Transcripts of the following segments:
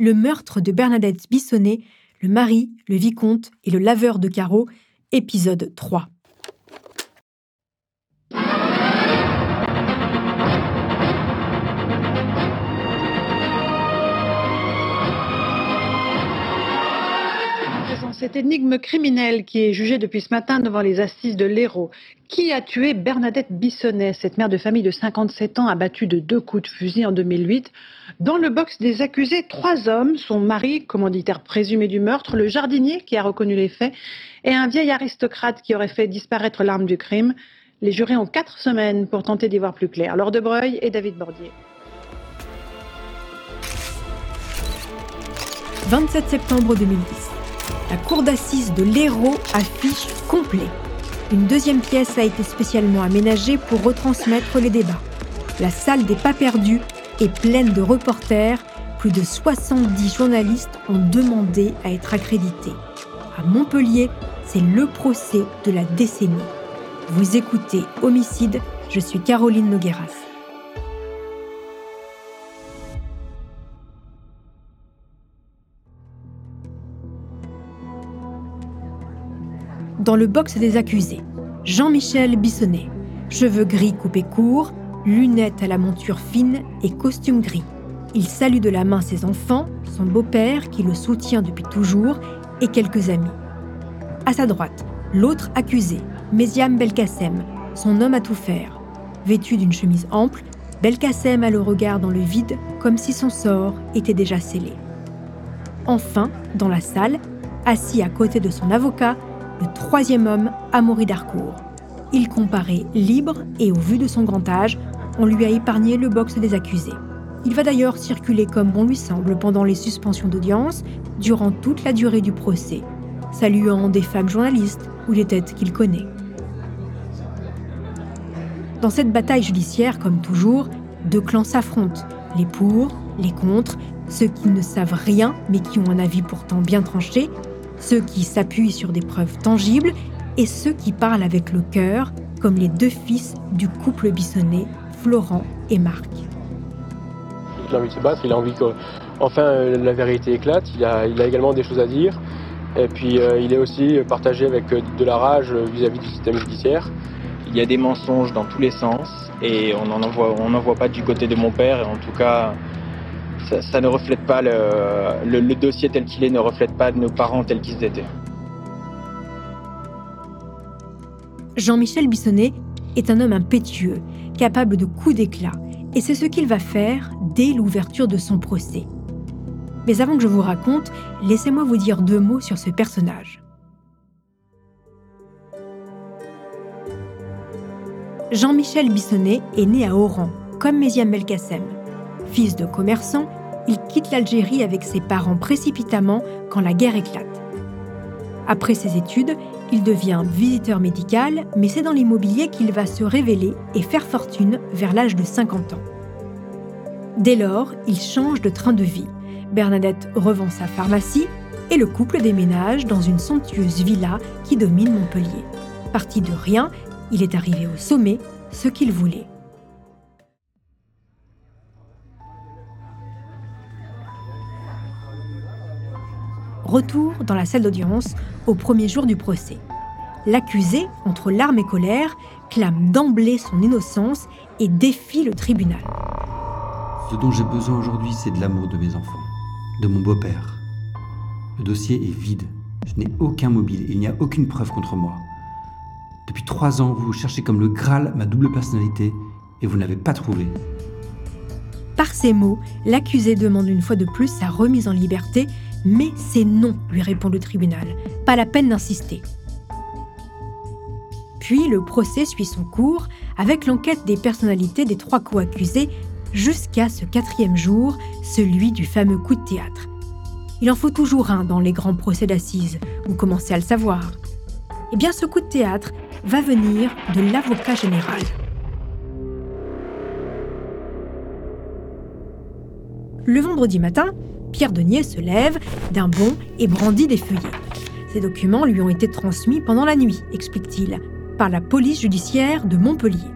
le meurtre de Bernadette Bissonnet, le mari, le vicomte et le laveur de carreaux, épisode 3. Cette énigme criminelle qui est jugée depuis ce matin devant les assises de l'Hérault. Qui a tué Bernadette Bissonnet, cette mère de famille de 57 ans abattue de deux coups de fusil en 2008 Dans le box des accusés, trois hommes, son mari, commanditaire présumé du meurtre, le jardinier qui a reconnu les faits et un vieil aristocrate qui aurait fait disparaître l'arme du crime. Les jurés ont quatre semaines pour tenter d'y voir plus clair. Laure de Breuil et David Bordier. 27 septembre 2010 la cour d'assises de l'Hérault affiche complet. Une deuxième pièce a été spécialement aménagée pour retransmettre les débats. La salle des pas perdus est pleine de reporters. Plus de 70 journalistes ont demandé à être accrédités. À Montpellier, c'est le procès de la décennie. Vous écoutez Homicide, je suis Caroline Nogueras. Dans le box des accusés. Jean-Michel Bissonnet, cheveux gris coupés courts, lunettes à la monture fine et costume gris. Il salue de la main ses enfants, son beau-père qui le soutient depuis toujours et quelques amis. À sa droite, l'autre accusé, Méziam Belkacem, son homme à tout faire. Vêtu d'une chemise ample, Belkacem a le regard dans le vide comme si son sort était déjà scellé. Enfin, dans la salle, assis à côté de son avocat, le troisième homme, Amaury d'Harcourt. Il comparait libre et au vu de son grand âge, on lui a épargné le box des accusés. Il va d'ailleurs circuler comme bon lui semble pendant les suspensions d'audience durant toute la durée du procès, saluant des femmes journalistes ou des têtes qu'il connaît. Dans cette bataille judiciaire, comme toujours, deux clans s'affrontent, les pour, les contre, ceux qui ne savent rien mais qui ont un avis pourtant bien tranché, ceux qui s'appuient sur des preuves tangibles et ceux qui parlent avec le cœur, comme les deux fils du couple Bissonnet, Florent et Marc. Il a envie de se battre, il a envie que enfin euh, la vérité éclate, il a, il a également des choses à dire. Et puis euh, il est aussi partagé avec euh, de la rage vis-à-vis du système judiciaire. Il y a des mensonges dans tous les sens et on n'en voit, voit pas du côté de mon père. Et en tout cas, ça, ne reflète pas le, dossier tel qu'il est, ne reflète pas nos parents tels qu'ils étaient. Jean-Michel Bissonnet est un homme impétueux, capable de coups d'éclat, et c'est ce qu'il va faire dès l'ouverture de son procès. Mais avant que je vous raconte, laissez-moi vous dire deux mots sur ce personnage. Jean-Michel Bissonnet est né à Oran, comme Méziam Belkacem. Fils de commerçant, il quitte l'Algérie avec ses parents précipitamment quand la guerre éclate. Après ses études, il devient visiteur médical, mais c'est dans l'immobilier qu'il va se révéler et faire fortune vers l'âge de 50 ans. Dès lors, il change de train de vie. Bernadette revend sa pharmacie et le couple déménage dans une somptueuse villa qui domine Montpellier. Parti de rien, il est arrivé au sommet, ce qu'il voulait. Retour dans la salle d'audience au premier jour du procès. L'accusé, entre larmes et colère, clame d'emblée son innocence et défie le tribunal. Ce dont j'ai besoin aujourd'hui, c'est de l'amour de mes enfants, de mon beau-père. Le dossier est vide. Je n'ai aucun mobile, il n'y a aucune preuve contre moi. Depuis trois ans, vous cherchez comme le Graal ma double personnalité et vous n'avez pas trouvé. Par ces mots, l'accusé demande une fois de plus sa remise en liberté mais c'est non, lui répond le tribunal. Pas la peine d'insister. Puis le procès suit son cours avec l'enquête des personnalités des trois co-accusés jusqu'à ce quatrième jour, celui du fameux coup de théâtre. Il en faut toujours un dans les grands procès d'assises, vous commencez à le savoir. Eh bien, ce coup de théâtre va venir de l'avocat général. Le vendredi matin, Pierre Denier se lève d'un bond et brandit des feuillets. Ces documents lui ont été transmis pendant la nuit, explique-t-il, par la police judiciaire de Montpellier.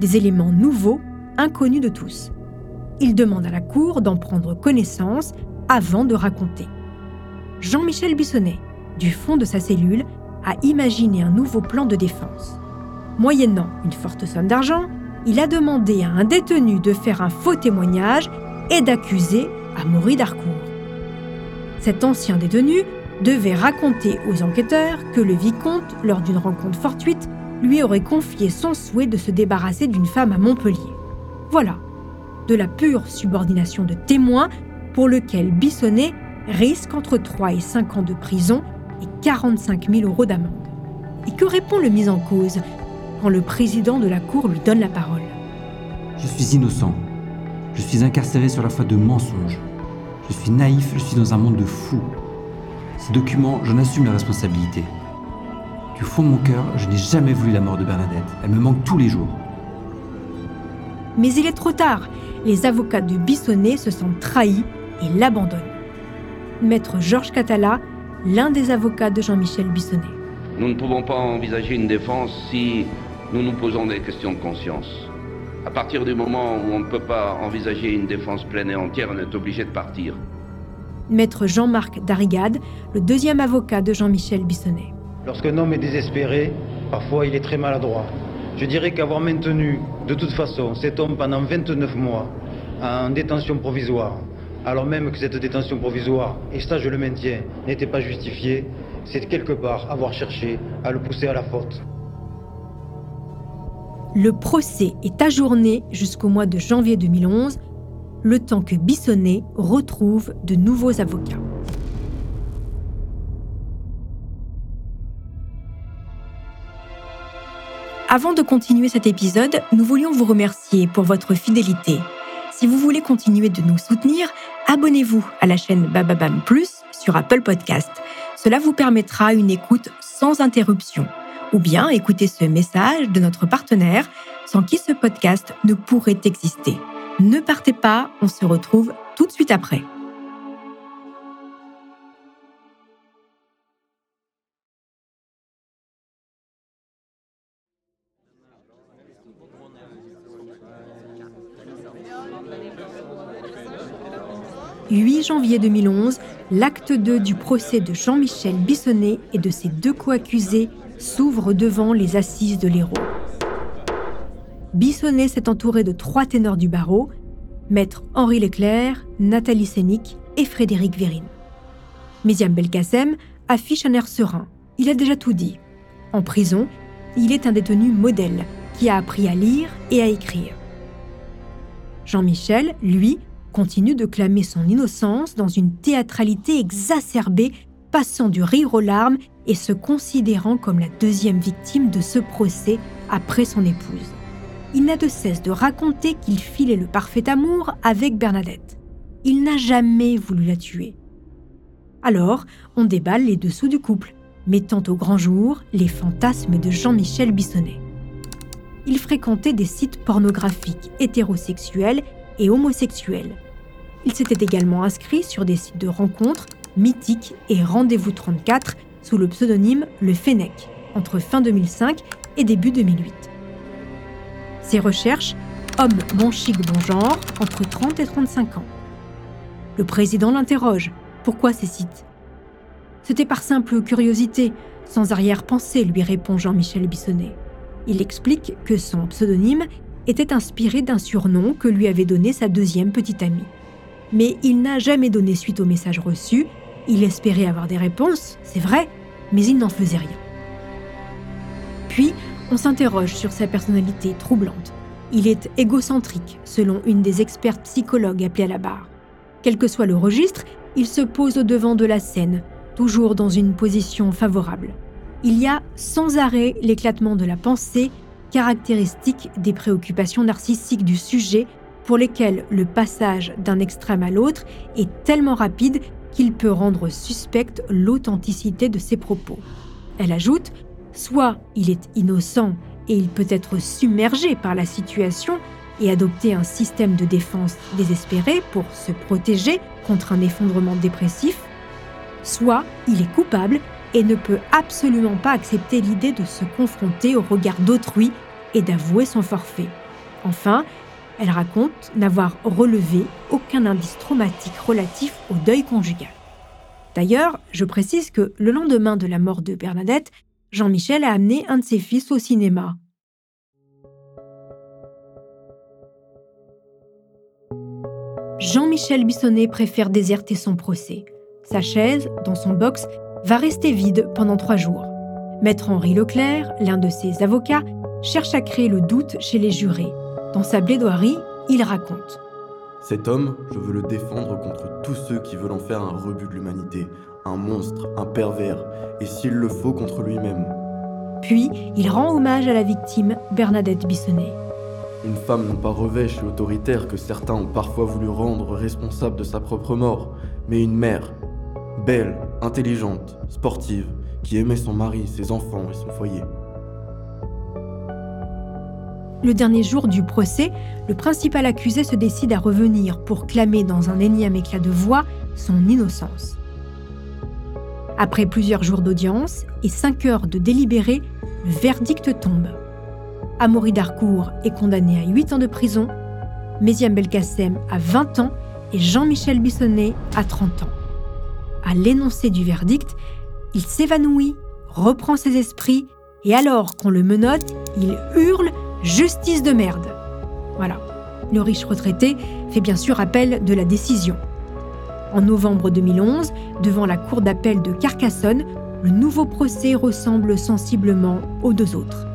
Des éléments nouveaux, inconnus de tous. Il demande à la Cour d'en prendre connaissance, avant de raconter. Jean-Michel Bissonnet, du fond de sa cellule, a imaginé un nouveau plan de défense. Moyennant une forte somme d'argent, il a demandé à un détenu de faire un faux témoignage et d'accuser Amaury Darcourt. Cet ancien détenu devait raconter aux enquêteurs que le vicomte, lors d'une rencontre fortuite, lui aurait confié son souhait de se débarrasser d'une femme à Montpellier. Voilà, de la pure subordination de témoin pour lequel Bissonnet risque entre 3 et 5 ans de prison et 45 000 euros d'amende. Et que répond le mis en cause quand le président de la Cour lui donne la parole? Je suis innocent. Je suis incarcéré sur la foi de mensonges. Je suis naïf, je suis dans un monde de fous. Ces documents, j'en assume la responsabilité. Du fond de mon cœur, je n'ai jamais voulu la mort de Bernadette. Elle me manque tous les jours. Mais il est trop tard. Les avocats de Bissonnet se sentent trahis et l'abandonnent. Maître Georges Catala, l'un des avocats de Jean-Michel Bissonnet. Nous ne pouvons pas envisager une défense si nous nous posons des questions de conscience. À partir du moment où on ne peut pas envisager une défense pleine et entière, on est obligé de partir. Maître Jean-Marc Darigade, le deuxième avocat de Jean-Michel Bissonnet. Lorsqu'un homme est désespéré, parfois il est très maladroit. Je dirais qu'avoir maintenu de toute façon cet homme pendant 29 mois en détention provisoire, alors même que cette détention provisoire, et ça je le maintiens, n'était pas justifiée, c'est quelque part avoir cherché à le pousser à la faute. Le procès est ajourné jusqu'au mois de janvier 2011, le temps que Bissonnet retrouve de nouveaux avocats. Avant de continuer cet épisode, nous voulions vous remercier pour votre fidélité. Si vous voulez continuer de nous soutenir, abonnez-vous à la chaîne Bababam Plus sur Apple Podcast. Cela vous permettra une écoute sans interruption. Ou bien écouter ce message de notre partenaire sans qui ce podcast ne pourrait exister. Ne partez pas, on se retrouve tout de suite après. « 8 janvier 2011, l'acte 2 du procès de Jean-Michel Bissonnet et de ses deux co-accusés s'ouvre devant les assises de l'Hérault. Bissonnet s'est entouré de trois ténors du barreau, maître Henri Leclerc, Nathalie Sénic et Frédéric Vérine. Méziam Belkacem affiche un air serein. Il a déjà tout dit. En prison, il est un détenu modèle qui a appris à lire et à écrire. Jean-Michel, lui, continue de clamer son innocence dans une théâtralité exacerbée, passant du rire aux larmes et se considérant comme la deuxième victime de ce procès après son épouse. Il n'a de cesse de raconter qu'il filait le parfait amour avec Bernadette. Il n'a jamais voulu la tuer. Alors, on déballe les dessous du couple, mettant au grand jour les fantasmes de Jean-Michel Bissonnet. Il fréquentait des sites pornographiques hétérosexuels et homosexuels. Il s'était également inscrit sur des sites de rencontres mythiques et Rendez-vous 34 sous le pseudonyme Le Fennec entre fin 2005 et début 2008. Ses recherches Homme bon chic bon genre entre 30 et 35 ans. Le président l'interroge. Pourquoi ces sites? C'était par simple curiosité, sans arrière-pensée, lui répond Jean-Michel Bissonnet. Il explique que son pseudonyme était inspiré d'un surnom que lui avait donné sa deuxième petite amie. Mais il n'a jamais donné suite au message reçu. Il espérait avoir des réponses, c'est vrai, mais il n'en faisait rien. Puis, on s'interroge sur sa personnalité troublante. Il est égocentrique, selon une des expertes psychologues appelées à la barre. Quel que soit le registre, il se pose au devant de la scène, toujours dans une position favorable. Il y a sans arrêt l'éclatement de la pensée, caractéristique des préoccupations narcissiques du sujet pour lesquelles le passage d'un extrême à l'autre est tellement rapide qu'il peut rendre suspecte l'authenticité de ses propos. Elle ajoute Soit il est innocent et il peut être submergé par la situation et adopter un système de défense désespéré pour se protéger contre un effondrement dépressif, soit il est coupable et ne peut absolument pas accepter l'idée de se confronter au regard d'autrui et d'avouer son forfait. Enfin, Elle raconte n'avoir relevé aucun indice traumatique relatif au deuil conjugal. D'ailleurs, je précise que le lendemain de la mort de Bernadette, Jean-Michel a amené un de ses fils au cinéma. Jean-Michel Bissonnet préfère déserter son procès. Sa chaise, dans son box, va rester vide pendant trois jours. Maître Henri Leclerc, l'un de ses avocats, cherche à créer le doute chez les jurés. Dans sa plaidoirie, il raconte Cet homme, je veux le défendre contre tous ceux qui veulent en faire un rebut de l'humanité, un monstre, un pervers, et s'il le faut, contre lui-même. Puis, il rend hommage à la victime, Bernadette Bissonnet. Une femme non pas revêche et autoritaire que certains ont parfois voulu rendre responsable de sa propre mort, mais une mère, belle, intelligente, sportive, qui aimait son mari, ses enfants et son foyer. Le dernier jour du procès, le principal accusé se décide à revenir pour clamer dans un énième éclat de voix son innocence. Après plusieurs jours d'audience et cinq heures de délibéré, le verdict tombe. Amaury Darcourt est condamné à 8 ans de prison, Méziam Belkacem à 20 ans et Jean-Michel Bissonnet à 30 ans. À l'énoncé du verdict, il s'évanouit, reprend ses esprits et alors qu'on le menotte, il hurle Justice de merde. Voilà. Le riche retraité fait bien sûr appel de la décision. En novembre 2011, devant la cour d'appel de Carcassonne, le nouveau procès ressemble sensiblement aux deux autres.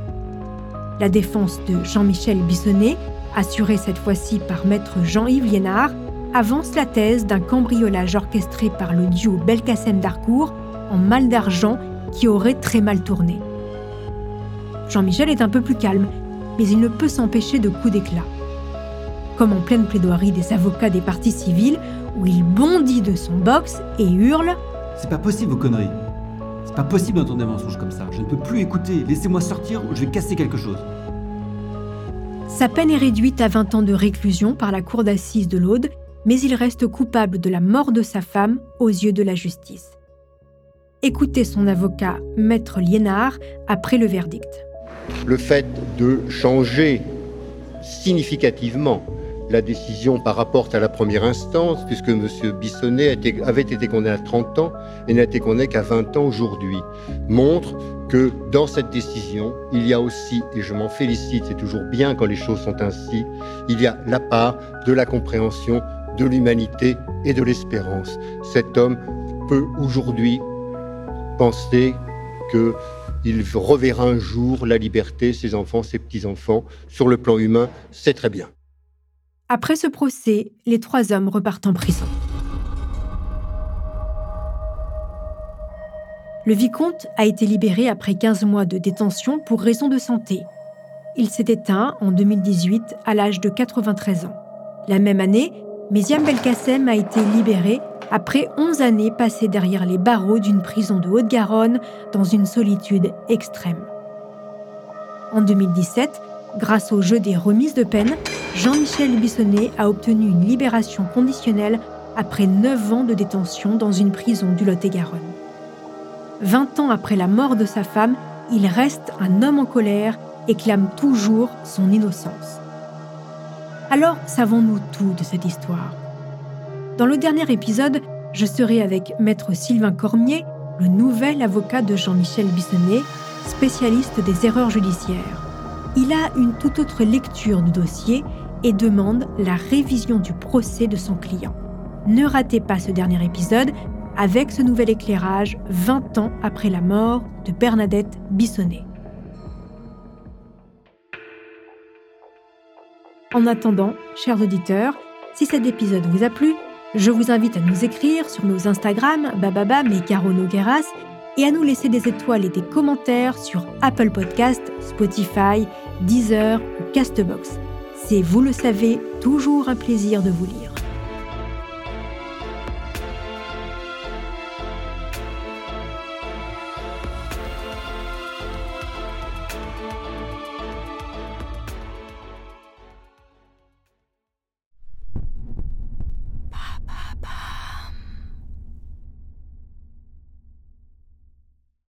La défense de Jean-Michel Bissonnet, assurée cette fois-ci par maître Jean-Yves Liénard, avance la thèse d'un cambriolage orchestré par le duo Belkacem-Darcourt en mal d'argent qui aurait très mal tourné. Jean-Michel est un peu plus calme, mais il ne peut s'empêcher de coups d'éclat. Comme en pleine plaidoirie des avocats des partis civils, où il bondit de son box et hurle C'est pas possible vos conneries. C'est pas possible d'entendre des mensonges comme ça. Je ne peux plus écouter. Laissez-moi sortir ou je vais casser quelque chose. Sa peine est réduite à 20 ans de réclusion par la cour d'assises de l'Aude, mais il reste coupable de la mort de sa femme aux yeux de la justice. Écoutez son avocat, maître Liénard, après le verdict. Le fait de changer significativement la décision par rapport à la première instance, puisque M. Bissonnet avait été condamné à 30 ans et n'a été condamné qu'à 20 ans aujourd'hui, montre que dans cette décision, il y a aussi, et je m'en félicite, c'est toujours bien quand les choses sont ainsi, il y a la part de la compréhension de l'humanité et de l'espérance. Cet homme peut aujourd'hui penser qu'il reverra un jour la liberté, ses enfants, ses petits-enfants. Sur le plan humain, c'est très bien. Après ce procès, les trois hommes repartent en prison. Le vicomte a été libéré après 15 mois de détention pour raison de santé. Il s'est éteint en 2018 à l'âge de 93 ans. La même année, Méziam Belkacem a été libéré après 11 années passées derrière les barreaux d'une prison de Haute-Garonne dans une solitude extrême. En 2017, Grâce au jeu des remises de peine, Jean-Michel Bissonnet a obtenu une libération conditionnelle après 9 ans de détention dans une prison du Lot-et-Garonne. 20 ans après la mort de sa femme, il reste un homme en colère et clame toujours son innocence. Alors, savons-nous tout de cette histoire? Dans le dernier épisode, je serai avec maître Sylvain Cormier, le nouvel avocat de Jean-Michel Bissonnet, spécialiste des erreurs judiciaires il a une toute autre lecture du dossier et demande la révision du procès de son client. Ne ratez pas ce dernier épisode avec ce nouvel éclairage 20 ans après la mort de Bernadette Bissonnet. En attendant, chers auditeurs, si cet épisode vous a plu, je vous invite à nous écrire sur nos Instagram bababam et et à nous laisser des étoiles et des commentaires sur Apple Podcast, Spotify, Deezer ou Castbox. C'est, vous le savez, toujours un plaisir de vous lire.